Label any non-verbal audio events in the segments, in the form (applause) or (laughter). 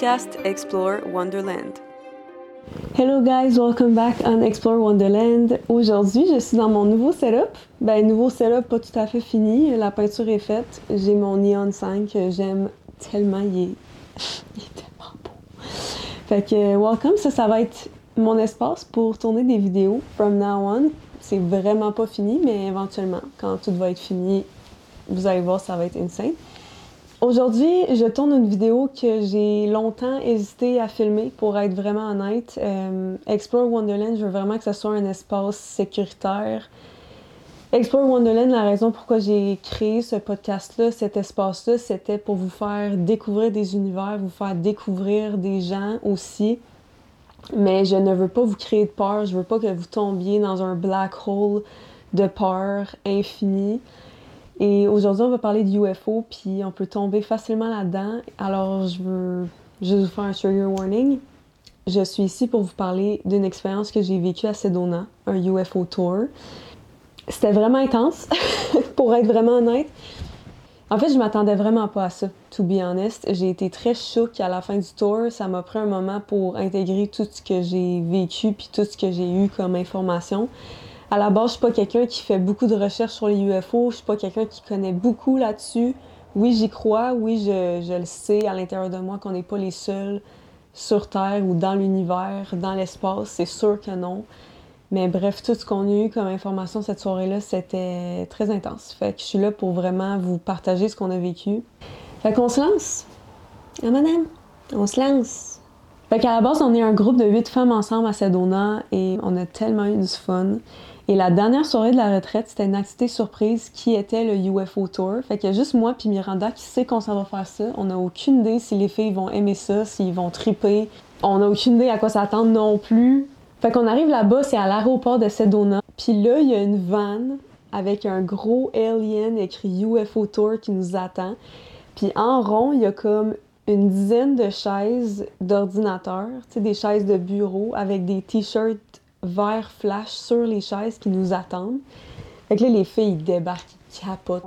Explore Wonderland. Hello guys, welcome back on Explore Wonderland. Aujourd'hui, je suis dans mon nouveau setup. Ben, nouveau setup pas tout à fait fini. La peinture est faite. J'ai mon Neon 5 que j'aime tellement. Il est... (laughs) il est tellement beau. Fait que, welcome. Ça, ça va être mon espace pour tourner des vidéos from now on. C'est vraiment pas fini, mais éventuellement, quand tout va être fini, vous allez voir, ça va être insane. Aujourd'hui, je tourne une vidéo que j'ai longtemps hésité à filmer, pour être vraiment honnête. Euh, Explore Wonderland, je veux vraiment que ce soit un espace sécuritaire. Explore Wonderland, la raison pourquoi j'ai créé ce podcast-là, cet espace-là, c'était pour vous faire découvrir des univers, vous faire découvrir des gens aussi. Mais je ne veux pas vous créer de peur, je veux pas que vous tombiez dans un black hole de peur infinie. Et aujourd'hui, on va parler de UFO, puis on peut tomber facilement là-dedans. Alors, je veux juste vous faire un trigger warning. Je suis ici pour vous parler d'une expérience que j'ai vécue à Sedona, un UFO tour. C'était vraiment intense, (laughs) pour être vraiment honnête. En fait, je m'attendais vraiment pas à ça, to be honest. J'ai été très choquée à la fin du tour. Ça m'a pris un moment pour intégrer tout ce que j'ai vécu puis tout ce que j'ai eu comme information à la base, je suis pas quelqu'un qui fait beaucoup de recherches sur les UFO. Je suis pas quelqu'un qui connaît beaucoup là-dessus. Oui, j'y crois. Oui, je, le sais à l'intérieur de moi qu'on n'est pas les seuls sur Terre ou dans l'univers, dans l'espace. C'est sûr que non. Mais bref, tout ce qu'on a eu comme information cette soirée-là, c'était très intense. Fait que je suis là pour vraiment vous partager ce qu'on a vécu. Fait qu'on se lance. Ah, madame, on se lance. Fait qu'à la base, on est un groupe de huit femmes ensemble à Sedona et on a tellement eu du fun. Et la dernière soirée de la retraite, c'était une activité surprise qui était le UFO Tour. Fait qu'il y a juste moi puis Miranda qui sait qu'on s'en va faire ça. On n'a aucune idée si les filles vont aimer ça, s'ils vont triper. On n'a aucune idée à quoi s'attendre non plus. Fait qu'on arrive là-bas, c'est à l'aéroport de Sedona. Puis là, il y a une van avec un gros alien écrit UFO Tour qui nous attend. Puis en rond, il y a comme une dizaine de chaises d'ordinateur, tu sais, des chaises de bureau avec des t-shirts vert flash sur les chaises qui nous attendent. Fait que là, les filles ils débarquent, ils capotent.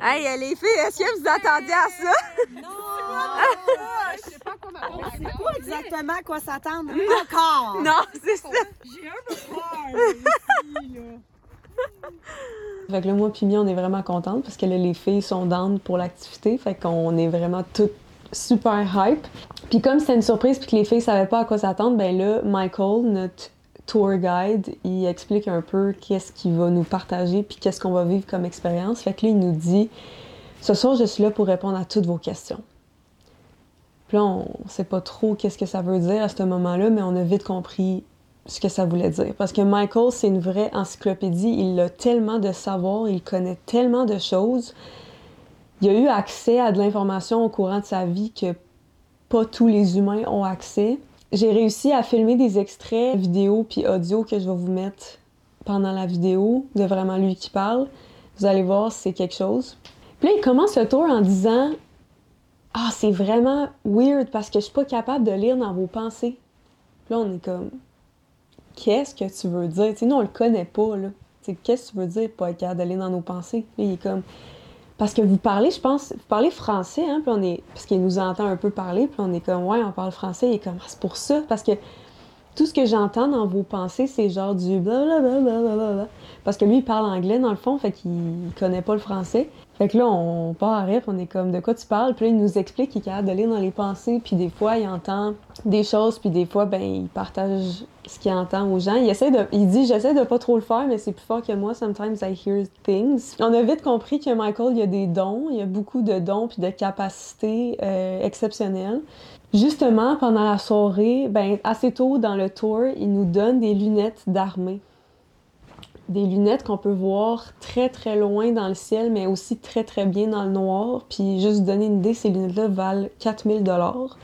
Hey, les filles, est-ce que vous attendiez à ça? Non! (laughs) Je sais pas quoi m'attendre. Sait pas exactement à quoi s'attendre. (laughs) Encore! Non, c'est ça! J'ai un peu peur ici, là. Fait que là, moi puis on est vraiment contentes parce que là, les filles sont down pour l'activité. Fait qu'on est vraiment toutes super hype. Puis comme c'était une surprise puis que les filles savaient pas à quoi s'attendre, ben là, Michael, notre tour guide, il explique un peu qu'est-ce qu'il va nous partager puis qu'est-ce qu'on va vivre comme expérience. Fait que là, il nous dit Ce soir, je suis là pour répondre à toutes vos questions. Puis là, on sait pas trop qu'est-ce que ça veut dire à ce moment-là, mais on a vite compris ce que ça voulait dire. Parce que Michael, c'est une vraie encyclopédie. Il a tellement de savoir, il connaît tellement de choses. Il a eu accès à de l'information au courant de sa vie que pas tous les humains ont accès. J'ai réussi à filmer des extraits vidéo puis audio que je vais vous mettre pendant la vidéo de vraiment lui qui parle. Vous allez voir, c'est quelque chose. Puis là, il commence le tour en disant Ah, c'est vraiment weird parce que je suis pas capable de lire dans vos pensées. Puis là, on est comme Qu'est-ce que tu veux dire? Tu sais, nous, on le connaît pas, là. Qu'est-ce que tu veux dire pas être capable de lire dans nos pensées? Là, il est comme parce que vous parlez, je pense, vous parlez français, hein, puis on est, parce qu'il nous entend un peu parler, puis on est comme, ouais, on parle français, est comme, ah, c'est pour ça, parce que tout ce que j'entends dans vos pensées, c'est genre du blablabla. Parce que lui, il parle anglais, dans le fond, fait qu'il connaît pas le français. Fait que là, on part à rire, on est comme de quoi tu parles, puis là, il nous explique qu'il est capable de lire dans les pensées, puis des fois, il entend des choses, puis des fois, ben, il partage ce qu'il entend aux gens. Il essaie de, il dit, j'essaie de pas trop le faire, mais c'est plus fort que moi. Sometimes I hear things. On a vite compris que Michael, il a des dons, il a beaucoup de dons puis de capacités euh, exceptionnelles. Justement, pendant la soirée, ben, assez tôt dans le tour, il nous donne des lunettes d'armée des lunettes qu'on peut voir très très loin dans le ciel, mais aussi très très bien dans le noir. Puis juste donner une idée, ces lunettes-là valent 4000 dollars.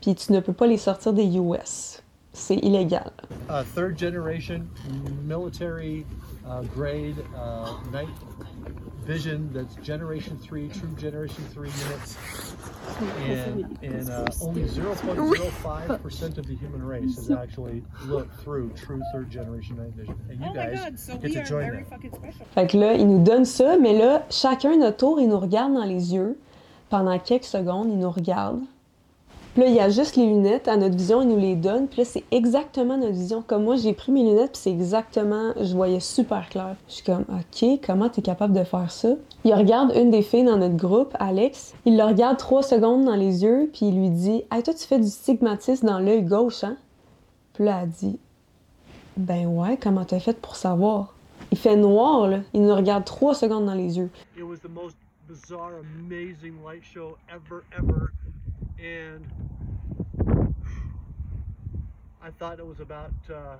Puis tu ne peux pas les sortir des US. C'est illégal. Uh, third generation military uh, grade uh, night vision that's generation 3, true generation 3 units. And, and uh, only 0.05% of the human race has actually looked through true third generation night vision. And you Oh guys get to join. Fait que là, il nous donne ça, mais là, chacun notre tour, il nous regarde dans les yeux. Pendant quelques secondes, il nous regarde. Puis là, il ajuste les lunettes à notre vision, il nous les donne. Puis là, c'est exactement notre vision. Comme moi, j'ai pris mes lunettes, puis c'est exactement... Je voyais super clair. Je suis comme, OK, comment t'es capable de faire ça? Il regarde une des filles dans notre groupe, Alex. Il le regarde trois secondes dans les yeux, puis il lui dit, « Hey, toi, tu fais du stigmatisme dans l'œil gauche, hein? » Puis là, elle dit, « Ben ouais, comment t'as fait pour savoir? » Il fait noir, là. Il nous regarde trois secondes dans les yeux. It was the most bizarre, amazing light show ever, ever. And I thought it was about uh,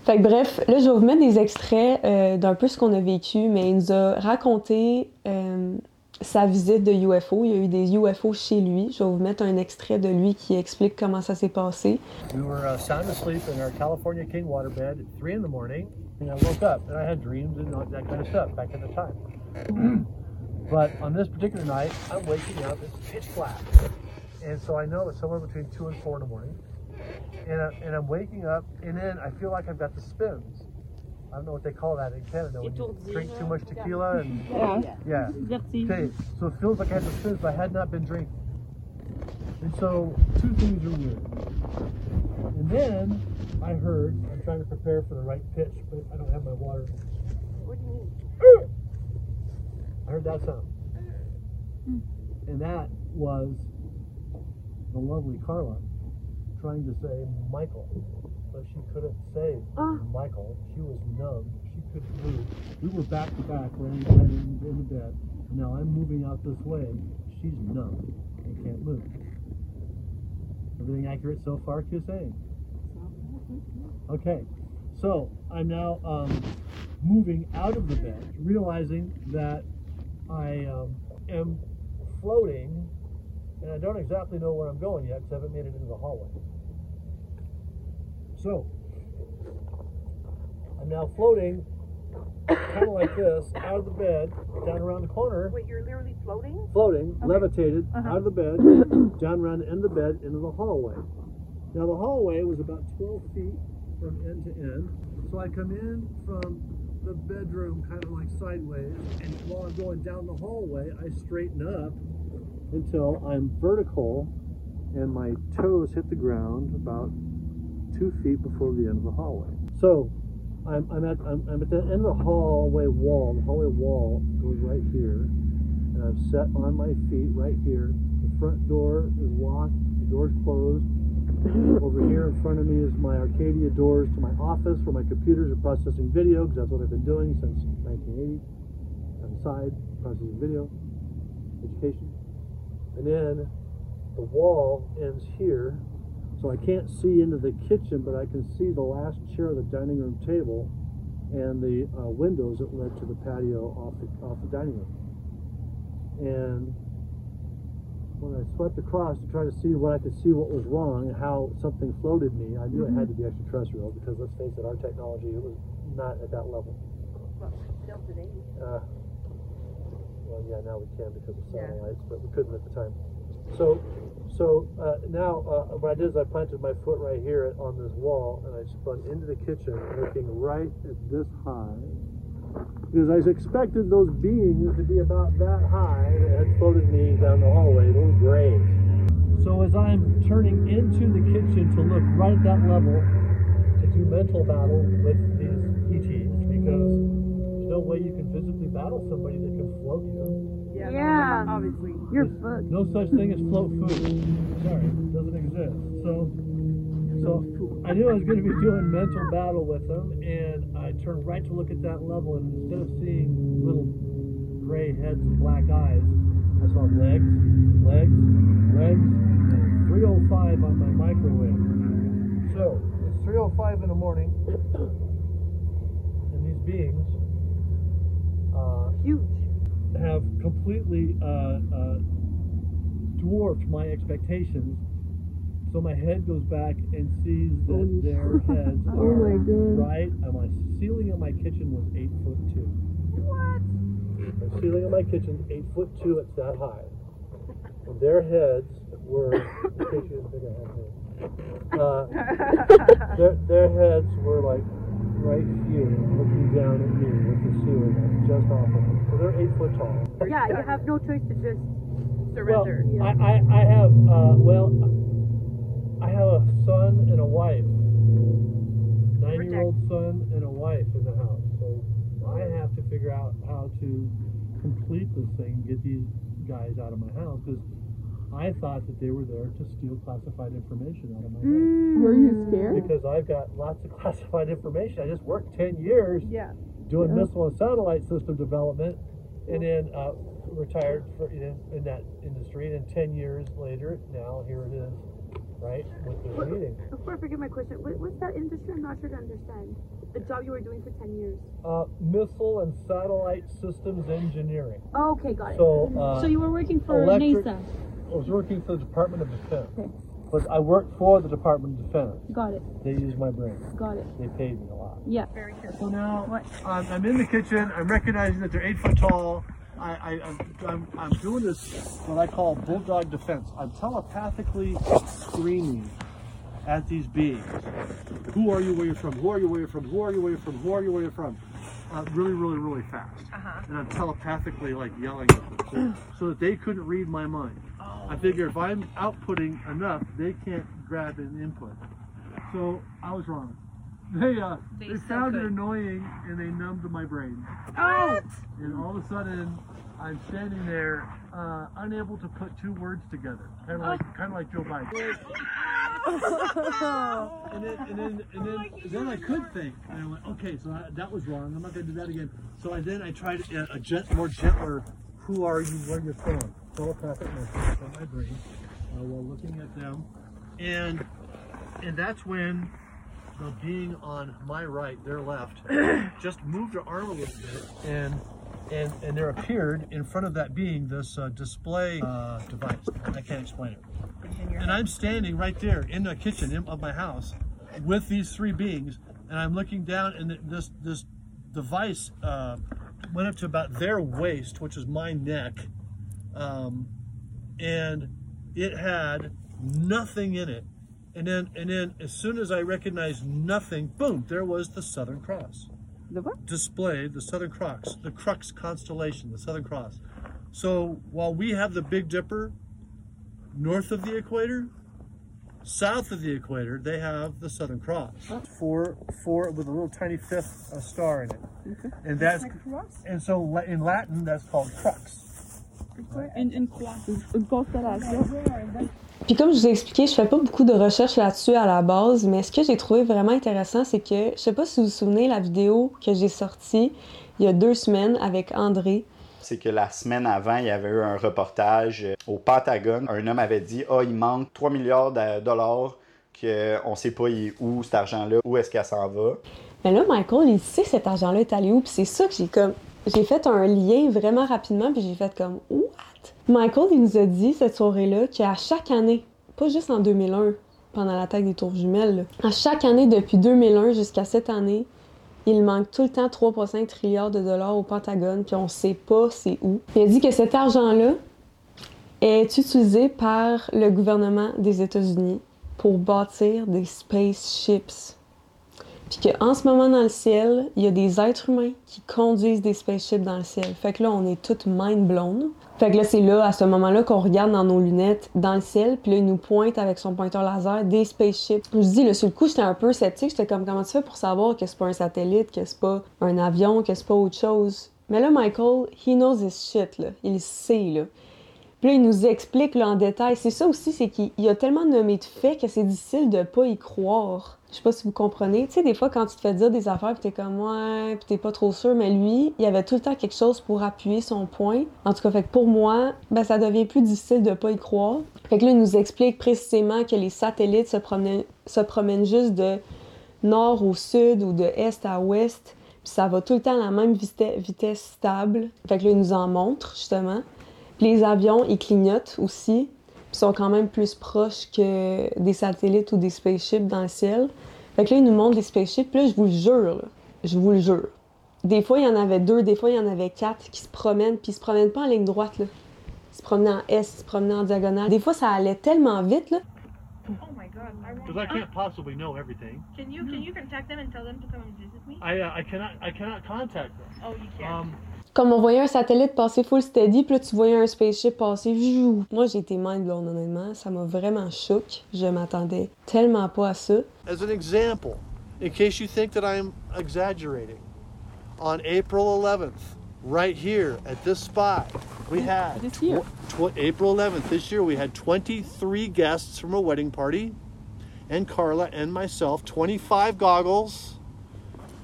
Fait que bref, là, je vais vous mettre des extraits euh, d'un peu ce qu'on a vécu, mais il nous a raconté euh, sa visite de UFO. Il y a eu des UFO chez lui. Je vais vous mettre un extrait de lui qui explique comment ça s'est passé. we were uh, sound asleep in our California king waterbed at three in the morning, and I woke up and I had dreams and all that kind of stuff back at the time. (clears throat) but on this particular night, I'm waking up. It's pitch black, and so I know it's somewhere between two and four in the morning. And, I, and I'm waking up, and then I feel like I've got the spins. I don't know what they call that in Canada when you drink too much tequila and yeah. Okay, so it feels like I had the spins, but I had not been drinking. And so two things are weird. And then I heard, I'm trying to prepare for the right pitch, but I don't have my water. What do you mean? Uh, Heard that sound. And that was the lovely Carla trying to say Michael. But she couldn't say Michael. She was numb. She couldn't move. We were back to back laying in, in the bed. Now I'm moving out this way. She's numb and can't move. Everything accurate so far, Q-saying? Okay, so I'm now um, moving out of the bed, realizing that I um, am floating, and I don't exactly know where I'm going yet because I haven't made it into the hallway. So, I'm now floating, kind of like this, out of the bed, down around the corner Wait, you're literally floating? floating, levitated Uh-huh. out of the bed, (coughs) down around the end of the bed into the hallway. Now the hallway was about 12 feet from end to end. So I come in from the bedroom kind of like sideways, and while I'm going down the hallway, I straighten up until I'm vertical and my toes hit the ground about two feet before the end of the hallway. So I'm, I'm at I'm, I'm at the end of the hallway wall. The hallway wall goes right here, and I'm set on my feet right here. The front door is locked. The door's closed. Over here in front of me is my Arcadia doors to my office where my computers are processing video because that's what I've been doing since 1980. On the side, processing video, education. And then the wall ends here, so I can't see into the kitchen, but I can see the last chair of the dining room table and the uh, windows that led to the patio off the, off the dining room. And when I swept across to try to see what I could see what was wrong and how something floated me, I knew it had to be extraterrestrial because let's face it, our technology it was not at that level. Well, still today. Uh, well, yeah, now we can because of Yeah. satellites, but we couldn't at the time. So, so uh, now uh, what I did is I planted my foot right here on this wall, and I spun into the kitchen, looking right at this high, because I expected those beings to be about that high that had floated me down the hallway, little grays. So as I'm turning into the kitchen to look right at that level, to do mental battle with these ETs, because there's no way you can physically battle somebody that can float you. Yeah. Obviously. You're There's fucked. No such thing as float food. Sorry, it doesn't exist. So, so I knew I was going to be doing mental battle with them, and I turned right to look at that level, and instead of seeing little gray heads and black eyes, I saw legs, legs, legs, and 305 on my microwave. So it's 305 in the morning, and these beings. Uh, Huge. have completely uh, uh, dwarfed my expectations. So my head goes back and sees that Holy their heads Oh are my God. right. And my ceiling of my kitchen was eight foot two. What? The ceiling of my kitchen is eight foot two. It's that high. And their heads were. in case you didn't think I had hair. Uh, their, their heads were like right here, looking down at me with the ceiling just off of them. So they're eight foot tall. yeah, you have no choice to just surrender. Well, I, I, I have, uh, well, I have a son and a wife. Nine year old son and a wife in the house. So I have to figure out how to complete this thing, get these guys out of my house because I thought that they were there to steal classified information out of my house. Were you scared? Because I've got lots of classified information. I just worked 10 years Yeah. doing missile and satellite system development, and then uh, retired for, in, in that industry. And then ten years later, now here it is, right, with this meeting. Before I forget my question, what, what's that industry? I'm not sure to understand. The job you were doing for 10 years. Uh, missile and satellite systems engineering. Oh, okay, got it. So, uh, So you were working for electric- NASA. I was working for the Department of Defense, Okay. but I worked for the Department of Defense. Got it. They used my brain. Got it. They paid me a lot. Yeah. Very careful. So now I'm, I'm in the kitchen. I'm recognizing that they're eight foot tall. I, I, I'm, I'm, I'm doing this what I call bulldog defense. I'm telepathically screaming at these beings. Who are you? Where you're from? Who are you? Where you're from? Who are you? Where you're from? Who are you? Where you're from? Uh, really, really, really fast. And I'm telepathically like yelling at them so, so that they couldn't read my mind. I figure if I'm outputting enough, they can't grab an input. So I was wrong. They uh, they, They found it could. annoying and they numbed my brain. Oh! And all of a sudden, I'm standing there, uh, unable to put two words together, kind of like kind of like Joe Biden. (laughs) and then and then and then, then I could think, and I went, okay, so I, that was wrong. I'm not going to do that again. So I then I tried a, a gent, more gentler. Who are you? Where you're from? Telepathic message from my brain uh, while looking at them, and and that's when the being on my right, their left, (coughs) just moved her arm a little bit, and and and there appeared in front of that being this uh, display uh, device. I can't explain it. And I'm standing right there in the kitchen in- of my house with these three beings, and I'm looking down, and this this device uh, went up to about their waist, which is my neck, um, and it had nothing in it. And then, and then, as soon as I recognized nothing, boom! There was the Southern Cross The what? displayed. The Southern Cross, the Crux constellation, the Southern Cross. So while we have the Big Dipper north of the equator, south of the equator, they have the Southern Cross. Four, four with a little tiny fifth star in it, and that's and so in Latin that's called crux. Une, une croix. Puis comme je vous ai expliqué, je fais pas beaucoup de recherches là-dessus à la base, mais ce que j'ai trouvé vraiment intéressant, c'est que, je sais pas si vous vous souvenez, la vidéo que j'ai sortie il y a deux semaines avec André, c'est que la semaine avant, il y avait eu un reportage euh, au Pentagone. Un homme avait dit Ah, il manque 3 milliards de dollars, qu'on ne sait pas où cet argent-là, où est-ce qu'elle s'en va. Mais là, Michael, il sait cet argent-là est allé où, puis c'est ça que j'ai comme. J'ai fait un lien vraiment rapidement, puis j'ai fait comme What? Michael, il nous a dit cette soirée-là qu'à chaque année, pas juste en 2001, pendant l'attaque des Tours Jumelles, à chaque année depuis 2001 jusqu'à cette année, il manque tout le temps 3,5 trilliards de dollars au Pentagone, puis on sait pas c'est où. Il a dit que cet argent-là est utilisé par le gouvernement des États-Unis pour bâtir des spaceships. Puis qu'en ce moment dans le ciel, il y a des êtres humains qui conduisent des spaceships dans le ciel. Fait que là, on est toutes mind blown. Fait que là, c'est là, à ce moment-là, qu'on regarde dans nos lunettes dans le ciel, puis là, il nous pointe avec son pointeur laser des spaceships. Je dis, là, sur le coup, j'étais un peu sceptique. J'étais comme, comment tu fais pour savoir que c'est pas un satellite, que c'est pas un avion, que c'est pas autre chose? Mais là, Michael, he knows his shit, là. Il sait, là. Puis là, il nous explique là, en détail. C'est ça aussi, c'est qu'il il a tellement nommé de faits que c'est difficile de pas y croire. Je sais pas si vous comprenez. Tu sais, des fois, quand tu te fais dire des affaires, puis t'es comme, ouais, puis t'es pas trop sûr, mais lui, il avait tout le temps quelque chose pour appuyer son point. En tout cas, pour moi, ben, ça devient plus difficile de pas y croire. Fait que là, il nous explique précisément que les satellites se promènent, se promènent juste de nord au sud ou de est à ouest, puis ça va tout le temps à la même vite- vitesse stable. Fait que là, il nous en montre, justement. Puis les avions, ils clignotent aussi. Sont quand même plus proches que des satellites ou des spaceships dans le ciel. Fait que là, ils nous montrent des spaceships. Puis là, je vous le jure, là, je vous le jure. Des fois, il y en avait deux, des fois, il y en avait quatre qui se promènent. Puis ils se promènent pas en ligne droite, là. Ils se promenaient en S, ils se promenaient en diagonale. Des fois, ça allait tellement vite, là. Oh my god. I Because. I can't possibly know everything. Can you can you contact them and tell them to come and visit me? I uh, I cannot I cannot contact them. Oh, you can't. Um, Comme on voyait un satellite passer full steady, puis là, tu voyais un spaceship passer. Jou. Moi, j'ai été mind blown, honnêtement. Ça m'a vraiment choqué. Je m'attendais tellement pas à ça. As an example, in case you think that I'm exaggerating, on April 11th, right here at this spot, we had This year. tw- April 11th this year we had 23 guests from a wedding party, and Carla and myself, 25 goggles.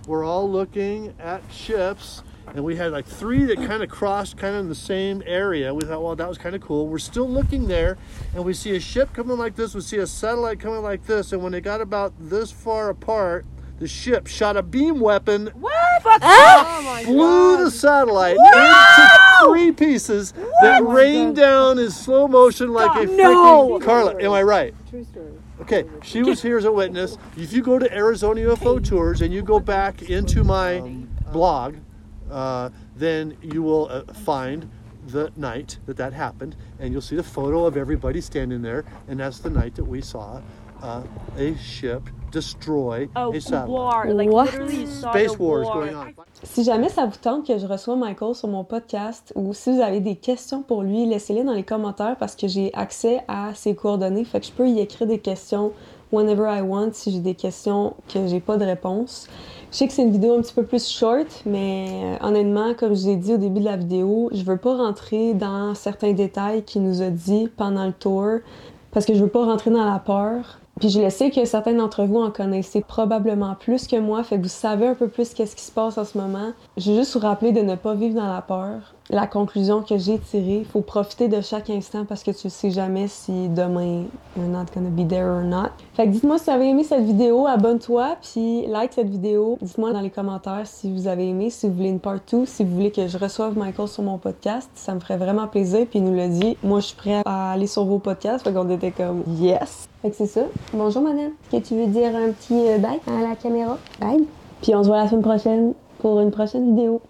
We're all looking at ships, and we had like three that kind of crossed kind of in the same area. We thought, well, that was kind of cool. We're still looking there, and we see a ship coming like this. We see a satellite coming like this, and when they got about this far apart, the ship shot a beam weapon blew ah! oh the satellite into three pieces that rained down in slow motion like a freaking Carla. Am I right? True story. Okay, she was here as a witness. If you go to Arizona UFO Tours and you go back into my blog, uh, then you will uh, find the night that that happened, and you'll see the photo of everybody standing there, and that's the night that we saw uh, a ship destroy A a satellite. war, like What? literally Space wars war. going on. Si jamais ça vous tente que je reçois Michael sur mon podcast ou si vous avez des questions pour lui, laissez-les dans les commentaires parce que j'ai accès à ses coordonnées. Fait que je peux y écrire des questions whenever I want si j'ai des questions que j'ai pas de réponse. Je sais que c'est une vidéo un petit peu plus short, mais euh, honnêtement, comme je l'ai dit au début de la vidéo, je veux pas rentrer dans certains détails qu'il nous a dit pendant le tour parce que je veux pas rentrer dans la peur. Puis je le sais que certains d'entre vous en connaissez probablement plus que moi, fait que vous savez un peu plus qu'est-ce qui se passe en ce moment. Je veux juste vous rappeler de ne pas vivre dans la peur. La conclusion que j'ai tirée, faut profiter de chaque instant parce que tu sais jamais si demain you're not gonna be there or not. Fait que dites-moi si vous avez aimé cette vidéo, abonne-toi, puis like cette vidéo. Dites-moi dans les commentaires si vous avez aimé, si vous voulez une part 2, si vous voulez que je reçoive Michael sur mon podcast. Ça me ferait vraiment plaisir, puis il nous l'a dit. Moi, je suis prêt à aller sur vos podcasts, fait qu'on était comme yes. Fait que c'est ça. Bonjour madame. Est-ce que tu veux dire un petit euh, bye à la caméra? Bye. Puis on se voit la semaine prochaine pour une prochaine vidéo.